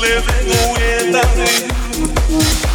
living without you.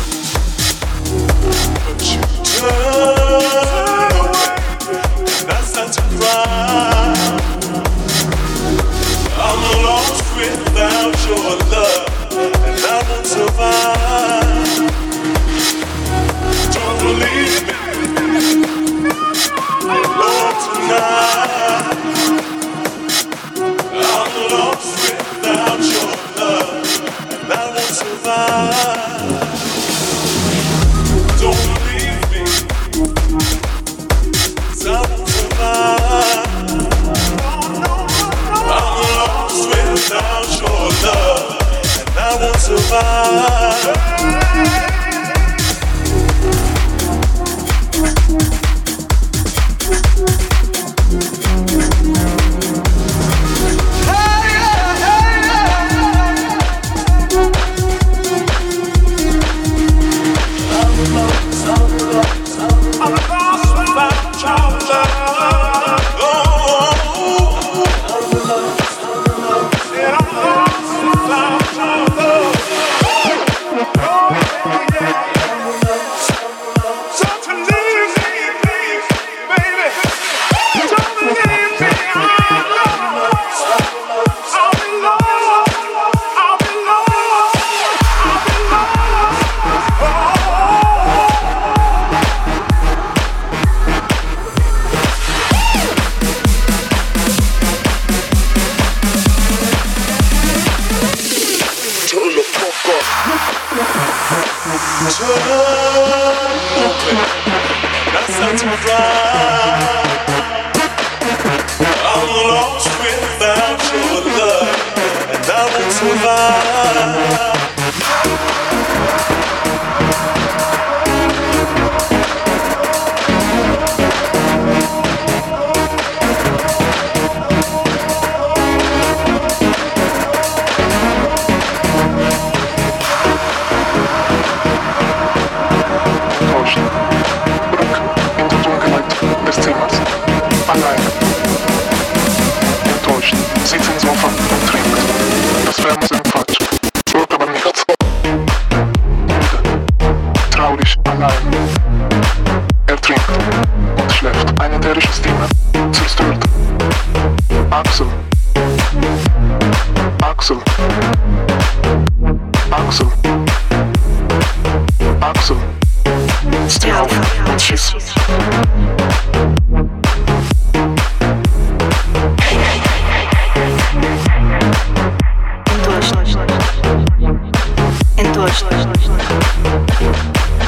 точно,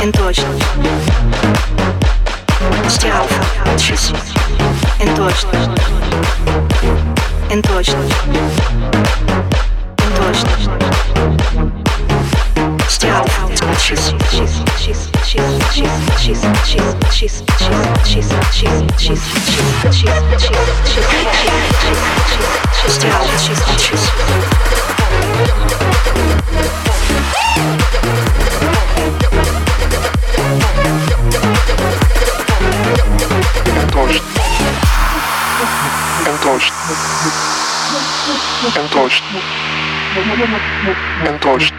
эн точно, стиалфа, часы, эн точно, эн точно. Enttäuscht.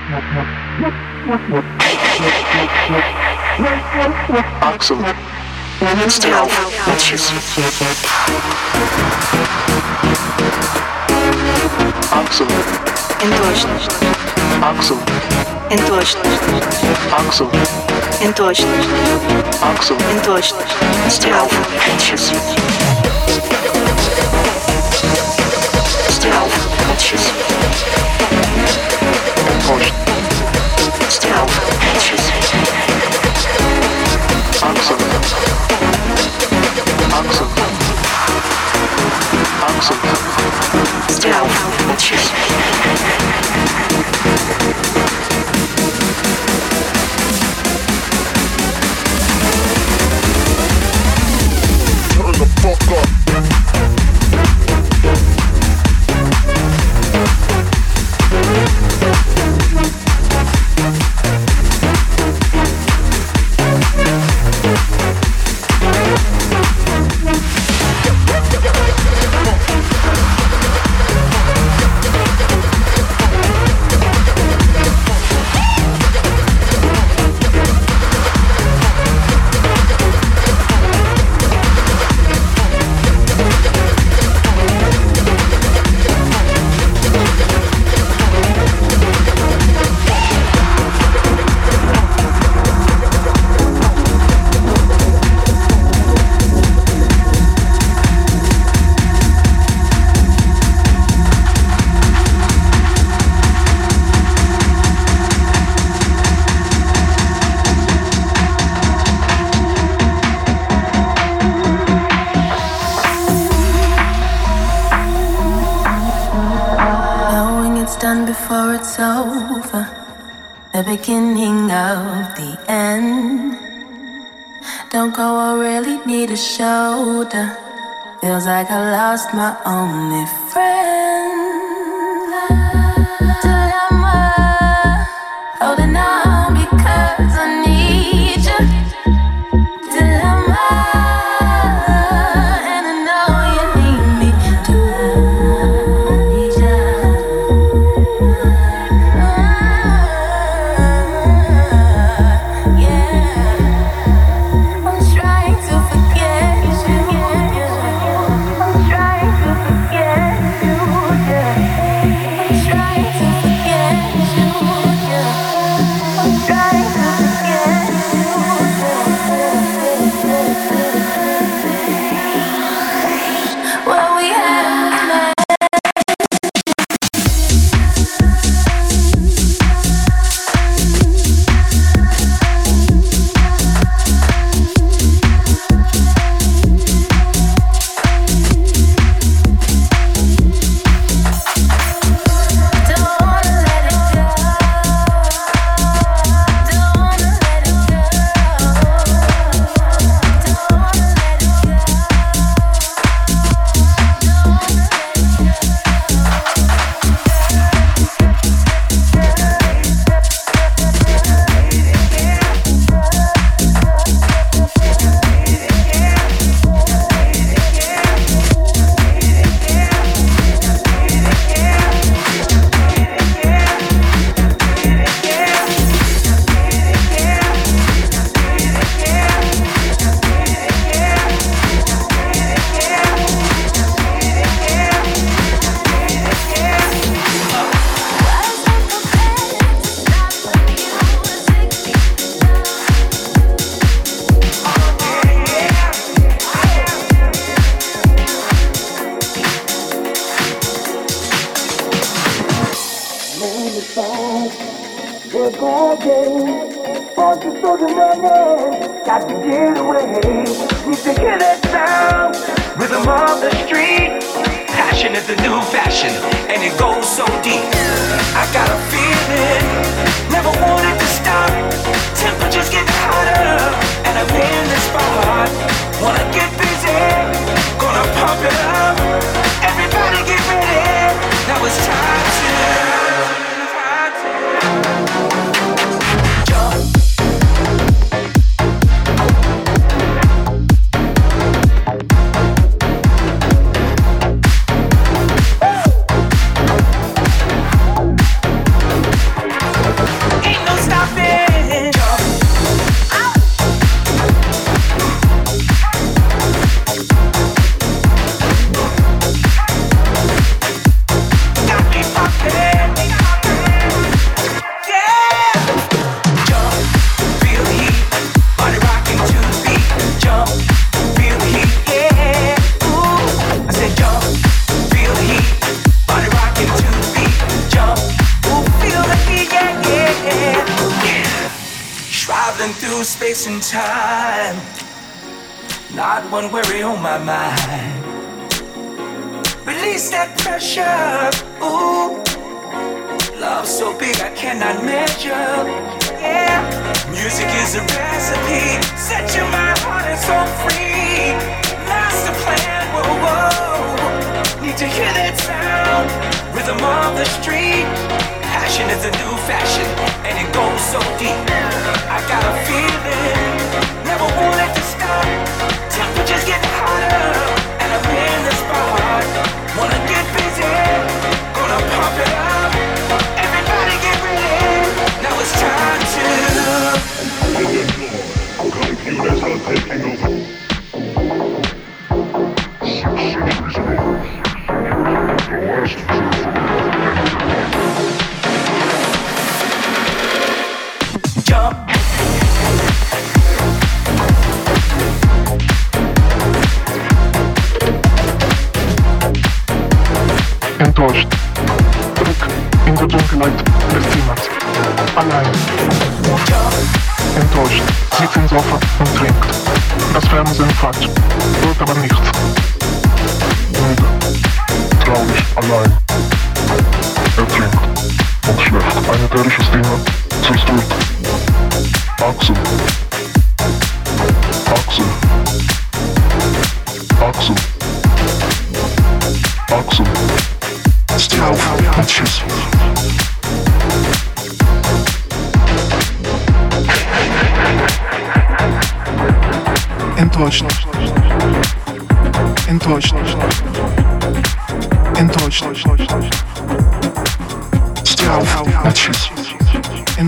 Axel. Steh auf und schieß. Axel. Enttäuscht. Axel. Enttäuscht. Axel. Enttäuscht. Axel. Enttäuscht. Steh auf und schieß. Still, alleen. Het und ontslecht. Eine terrorische stimme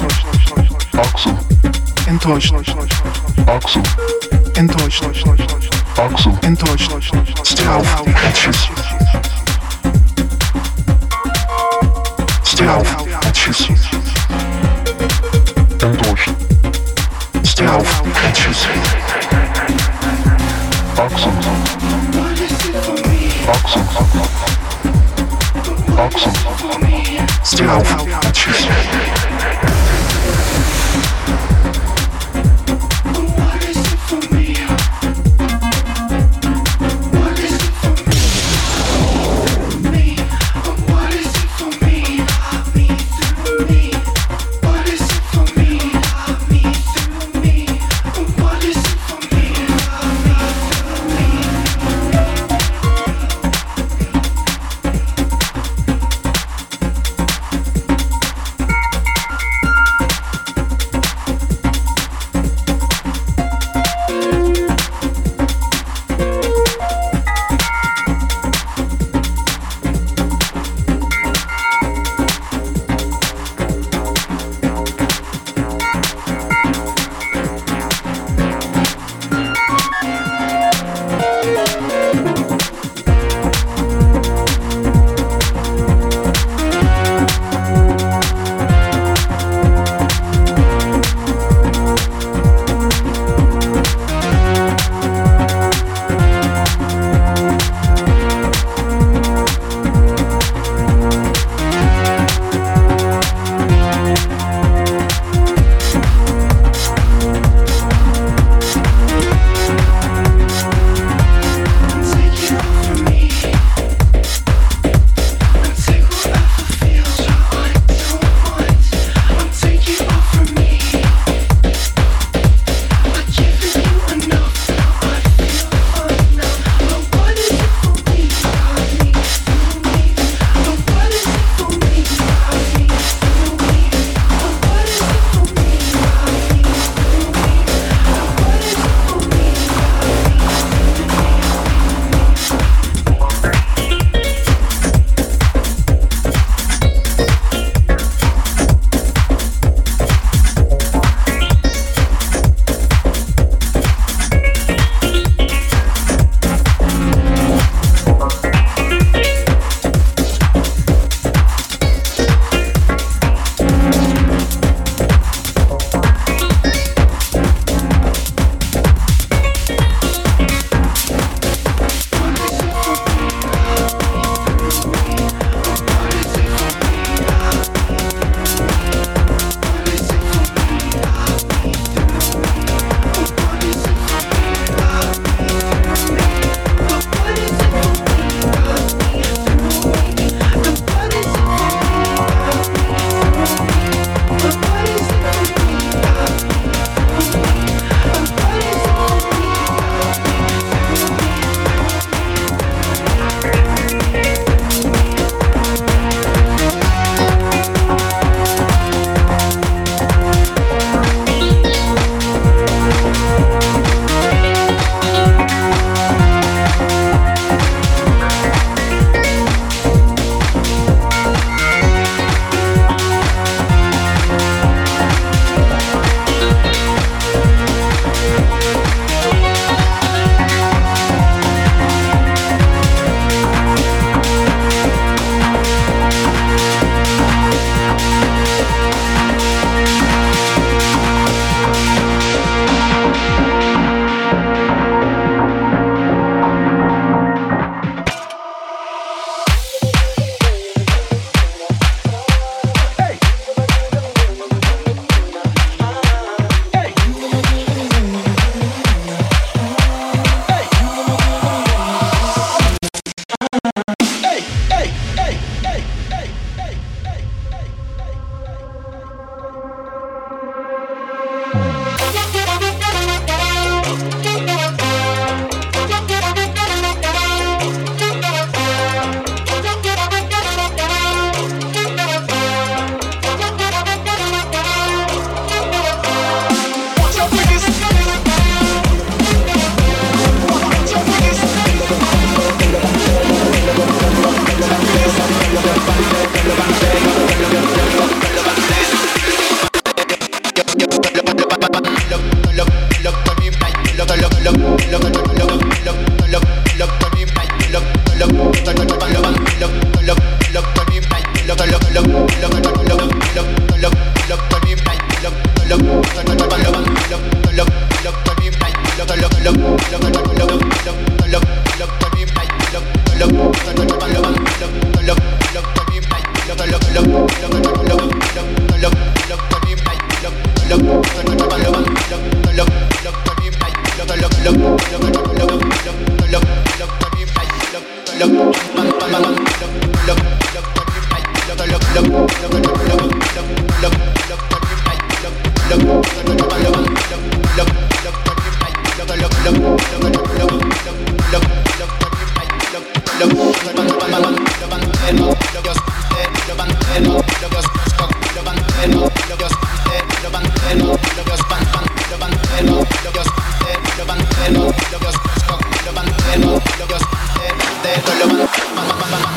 Enttäuschend. Axel. Enttäuschend. Axel. Enttäuschend. Axel. Enttäuschend. Straf. Tschüss. Straf. Tschüss. Enttäuscht. Straf. Tschüss. Axel. Axel. Axel. Axel. Straf. Tschüss. mate, no lo.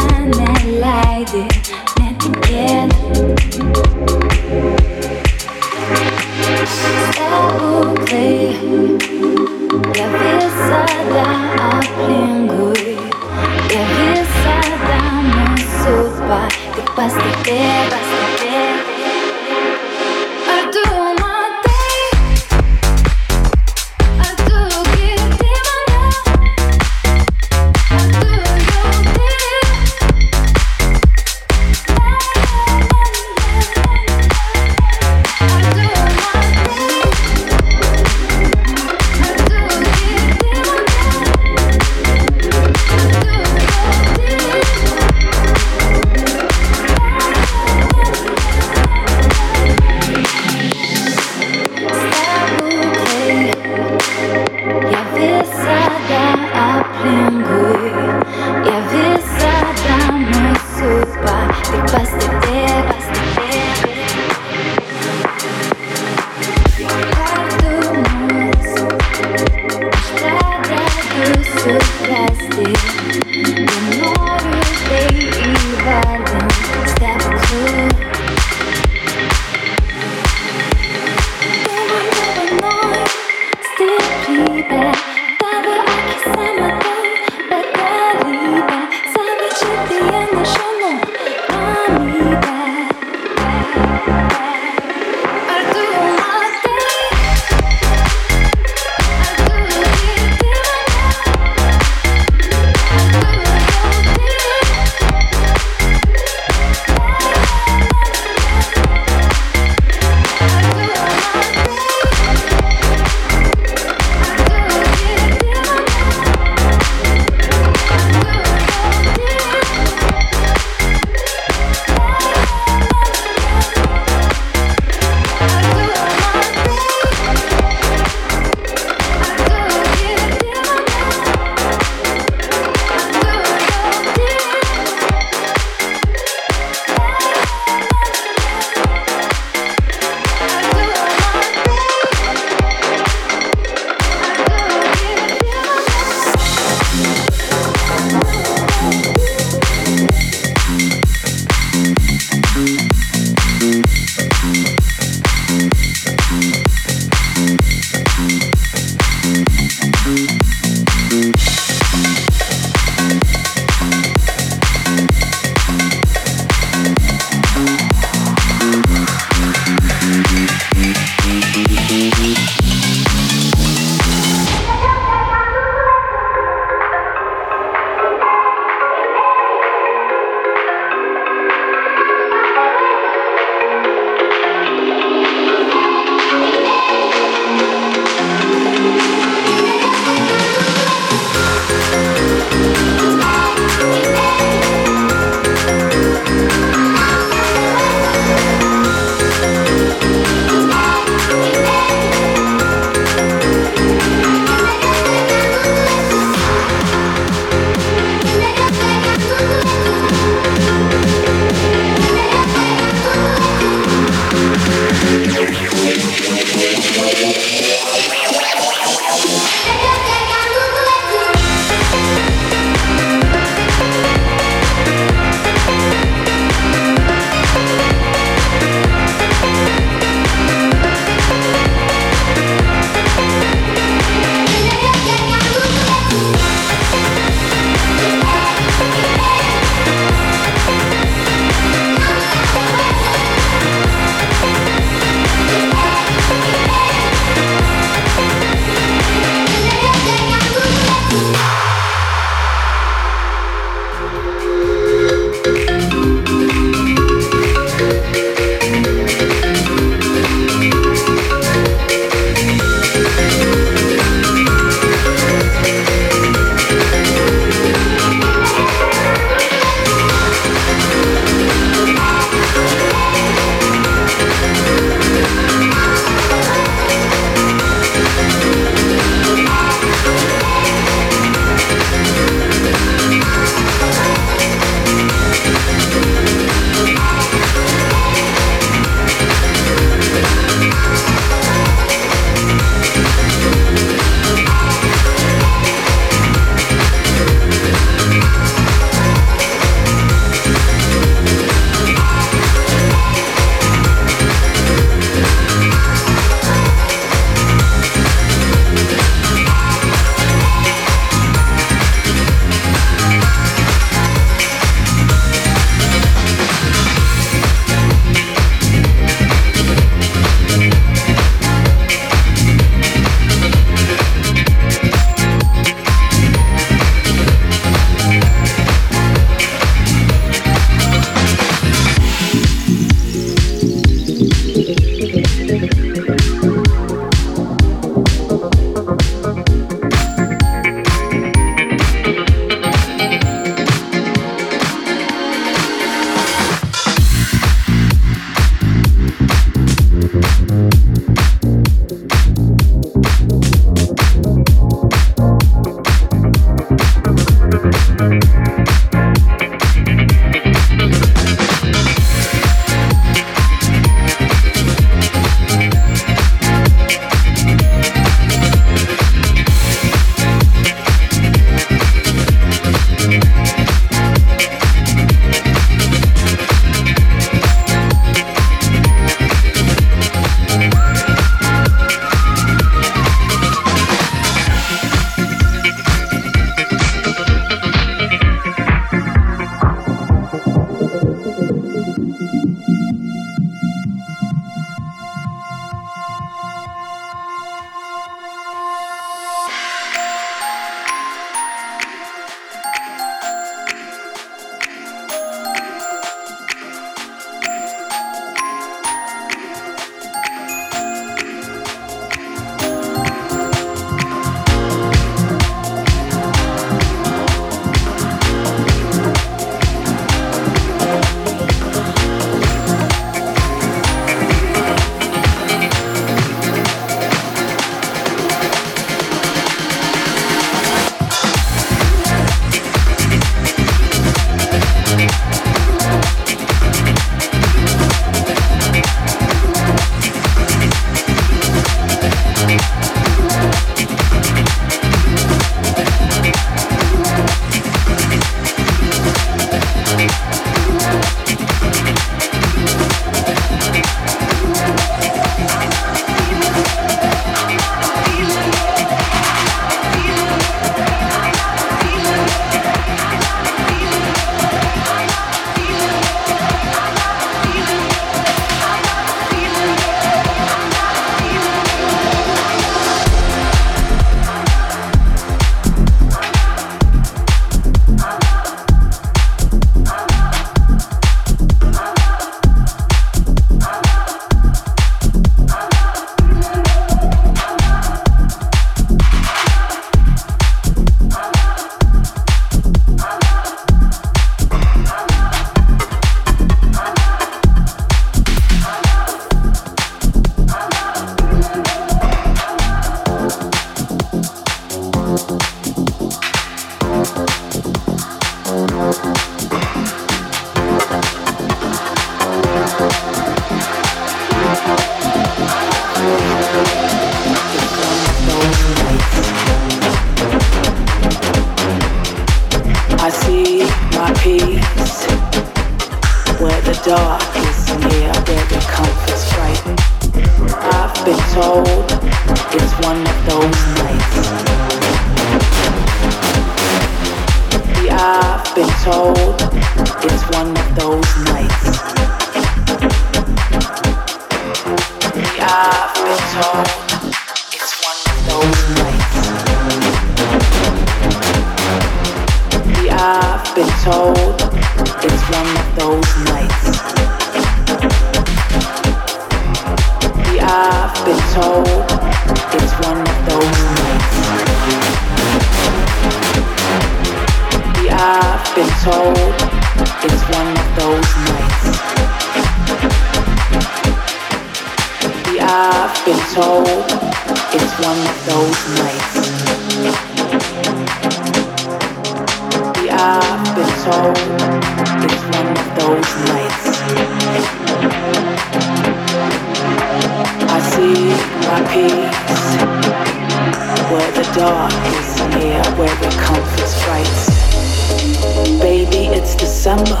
December.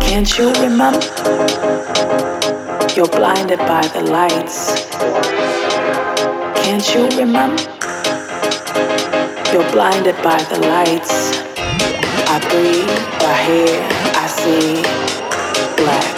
Can't you remember? You're blinded by the lights. Can't you remember? You're blinded by the lights. I breathe, I hear, I see black.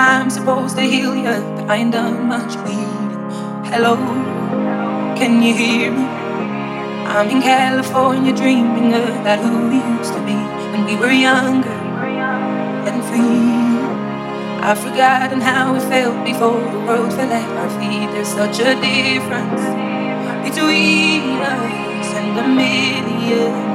I'm supposed to heal you, but I ain't done much bleeding. Hello, can you hear me? I'm in California dreaming about who we used to be when we were younger and free. I've forgotten how it felt before the world fell at our feet. There's such a difference between us and a million.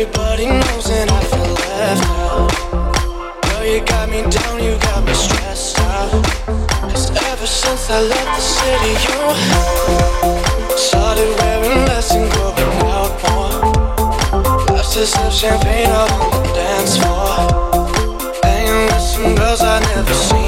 Everybody knows and I feel left out. Girl, you got me down, you got me stressed out. 'Cause ever since I left the city, you started wearing less and going out more. Glasses of champagne out on the dance floor. Hanging with some girls I've never seen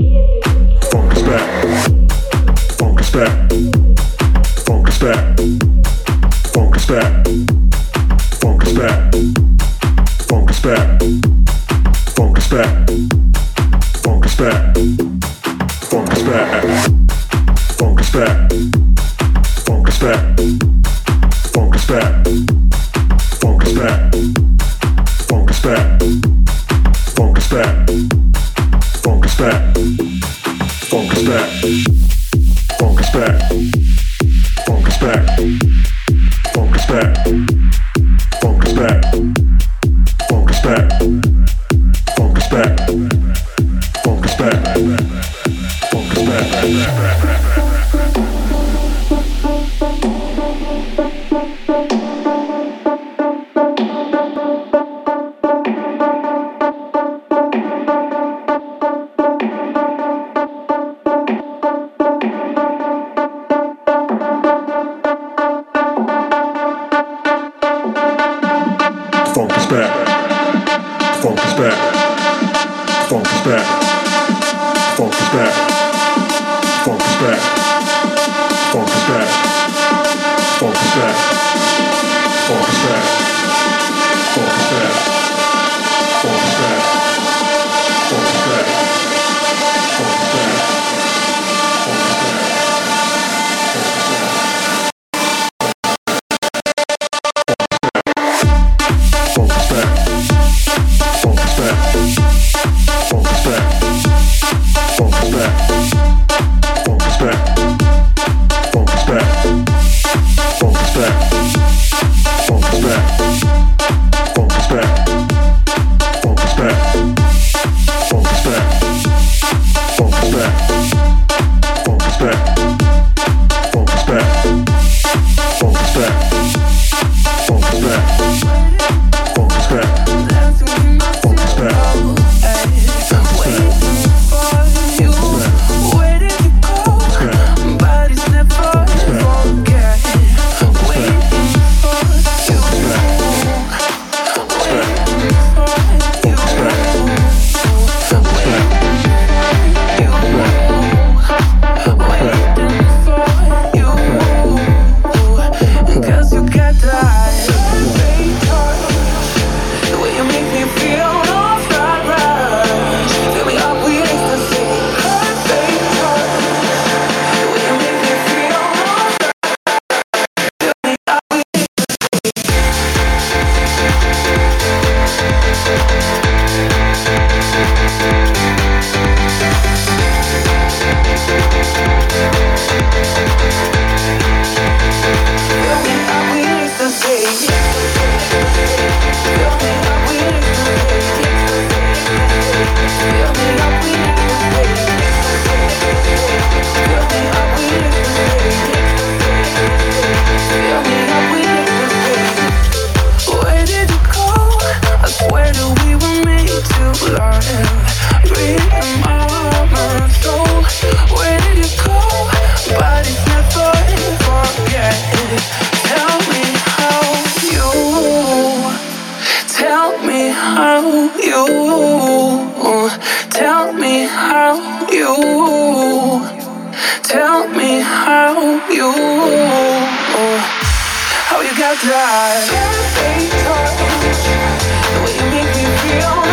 Tell me how you Tell me how you Tell me how you How you got that. Champagne The way you make me feel.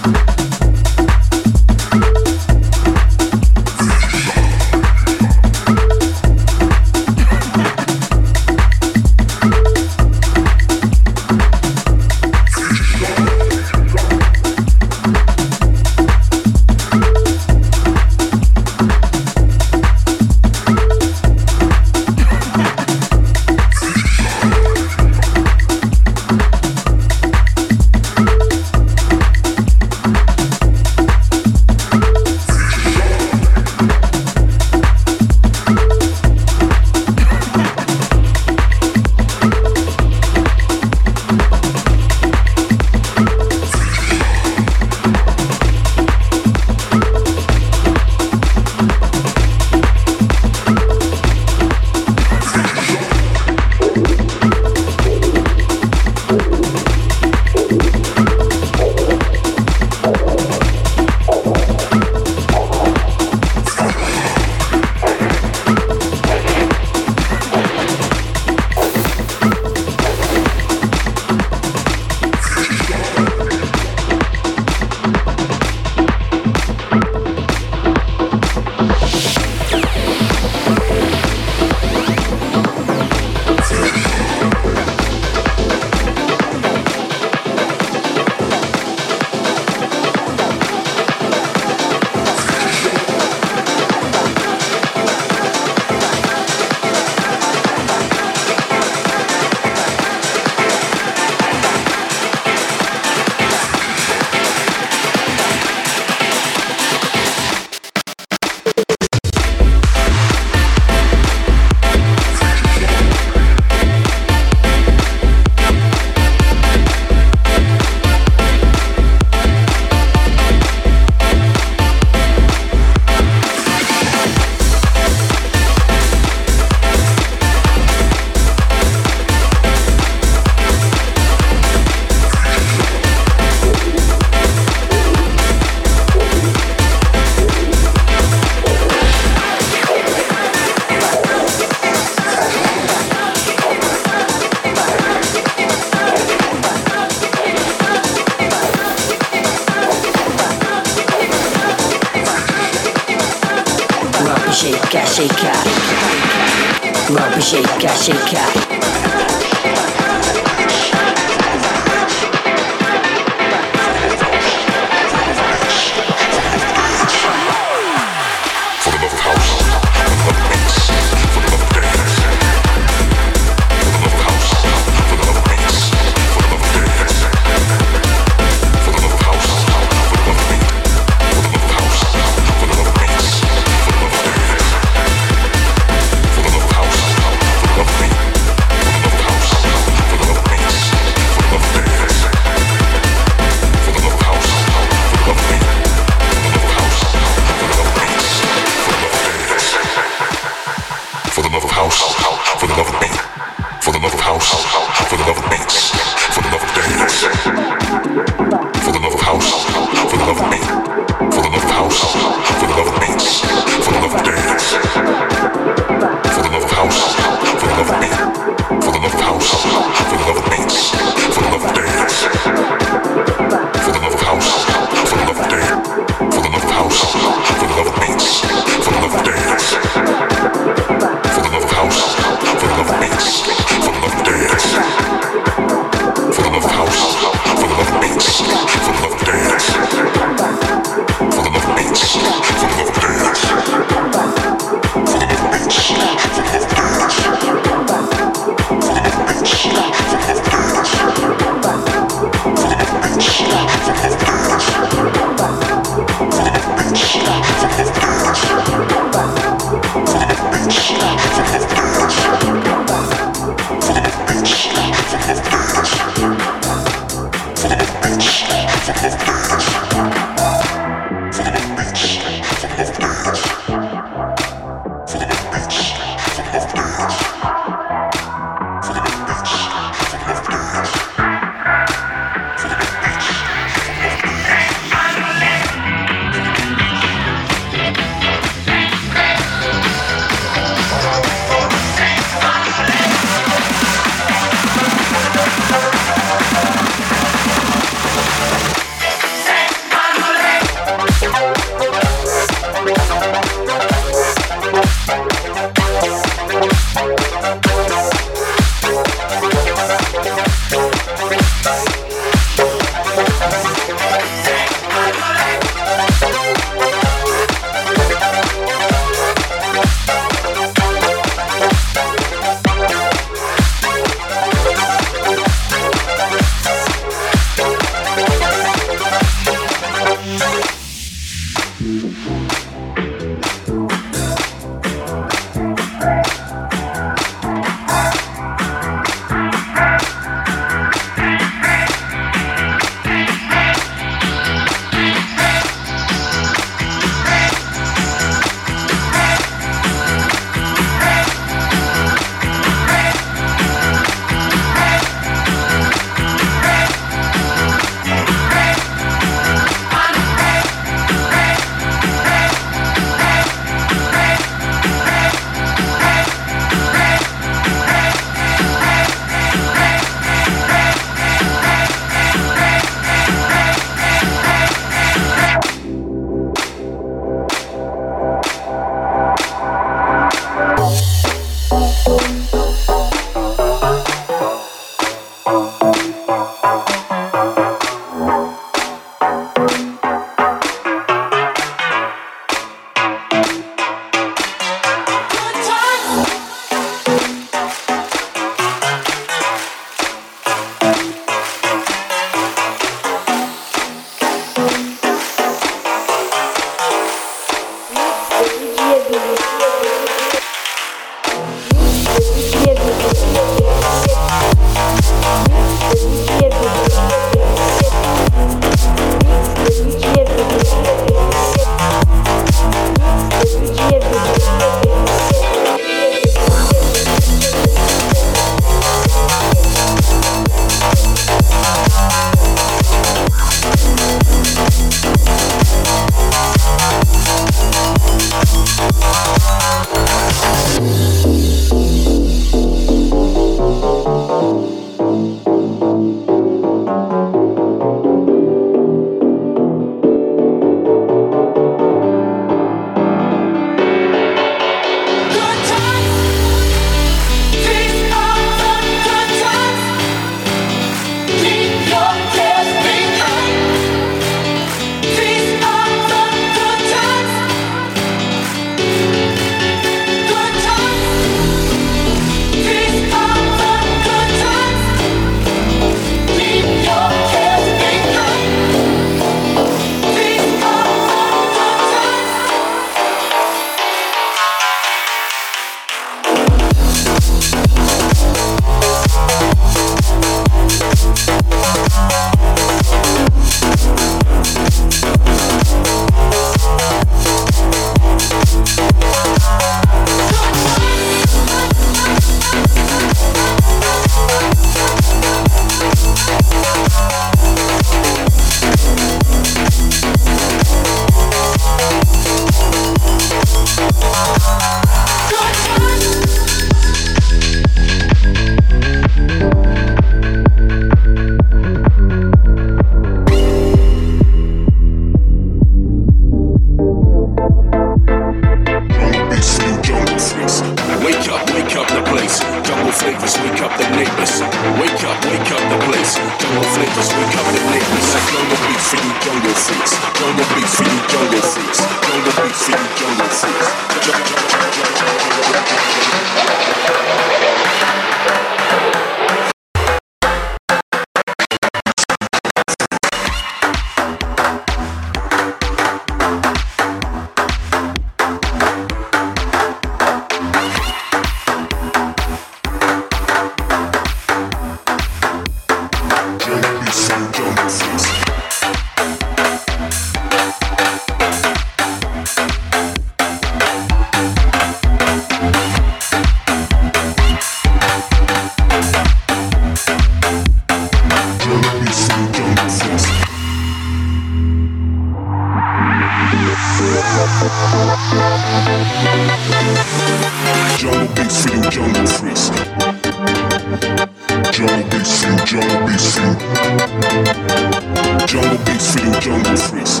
jungle freaks.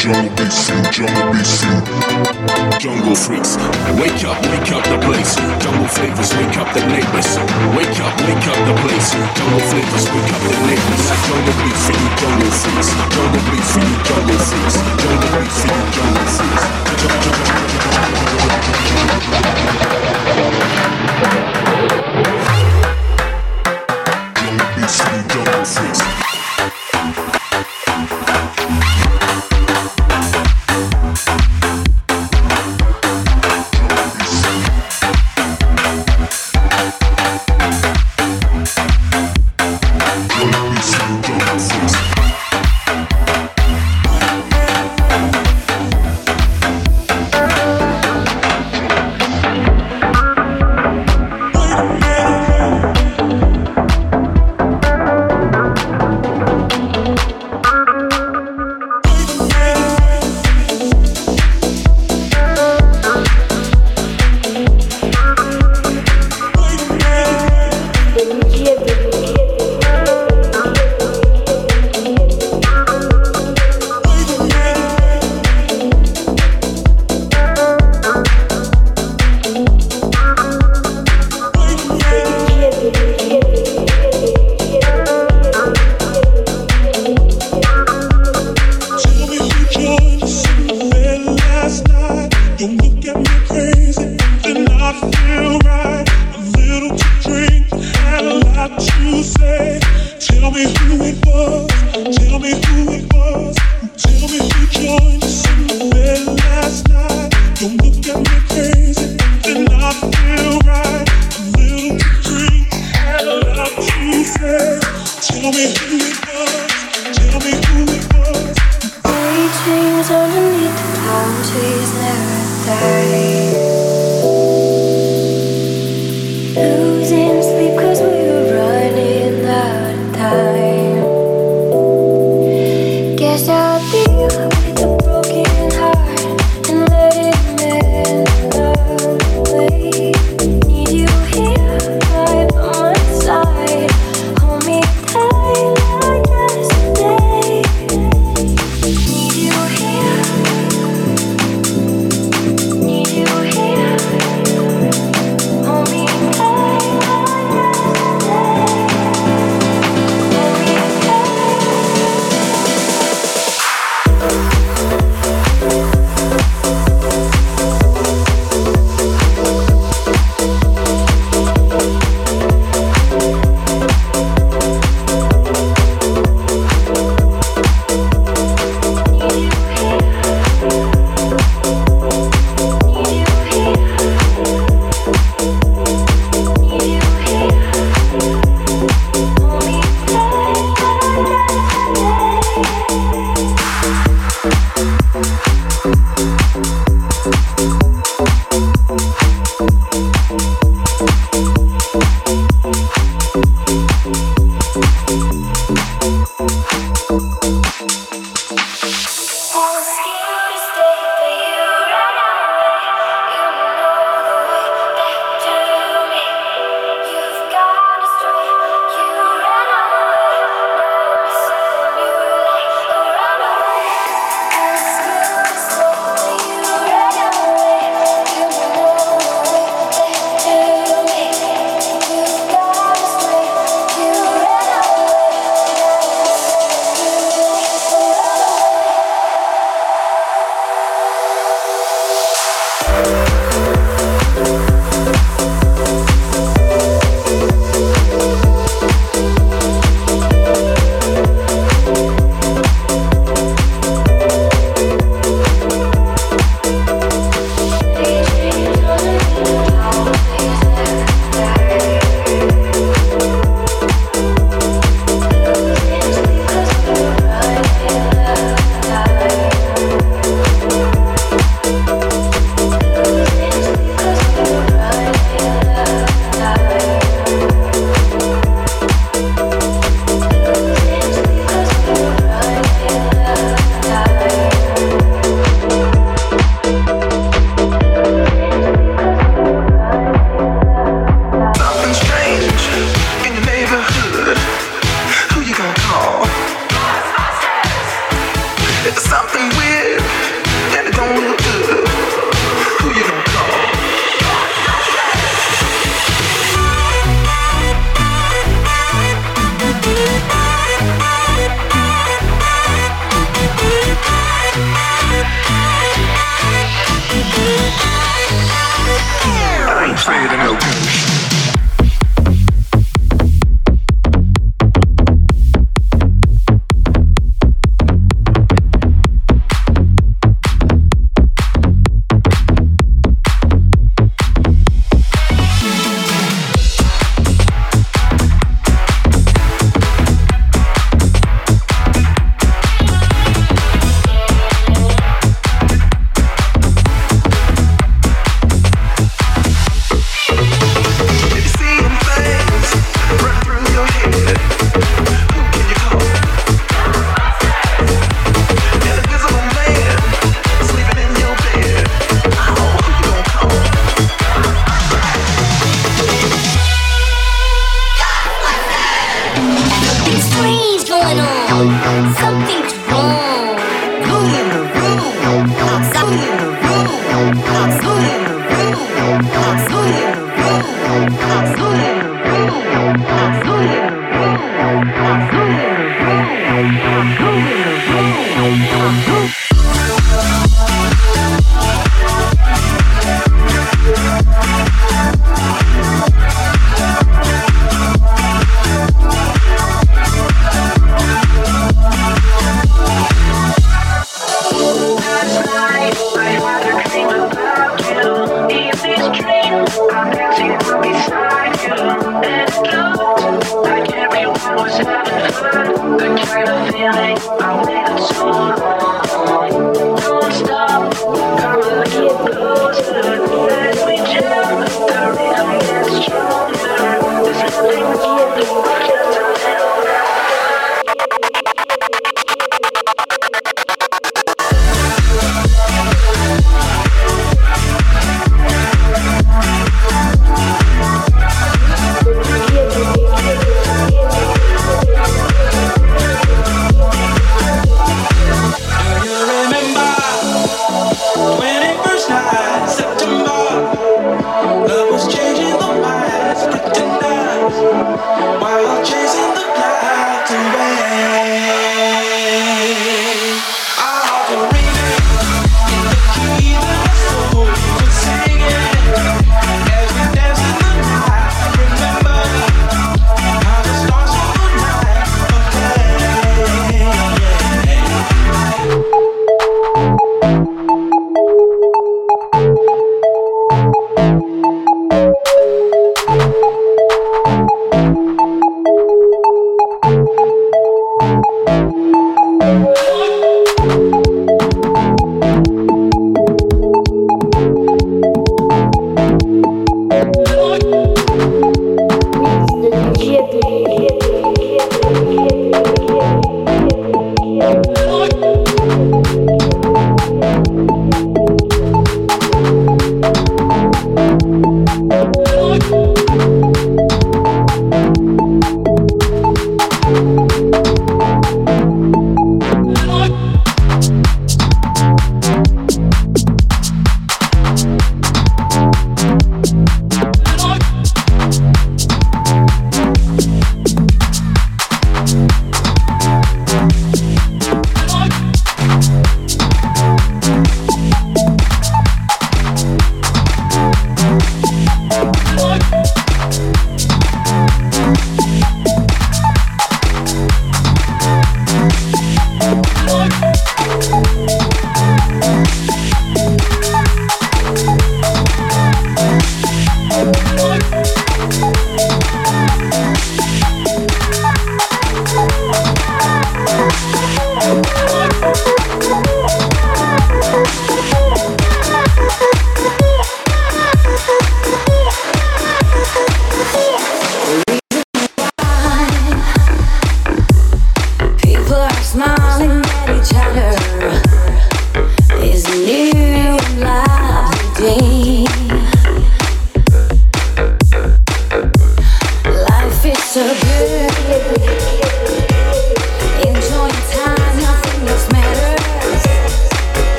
Jungle beats jungle beats. Jungle freaks, wake up, wake up the place. Jungle flavors, wake up the neighbors. Wake up, wake up the place. Jungle flavors, wake up the neighbors. Jungle beats you, jungle freaks. Jungle beats jungle freaks. Jungle beats jungle freaks.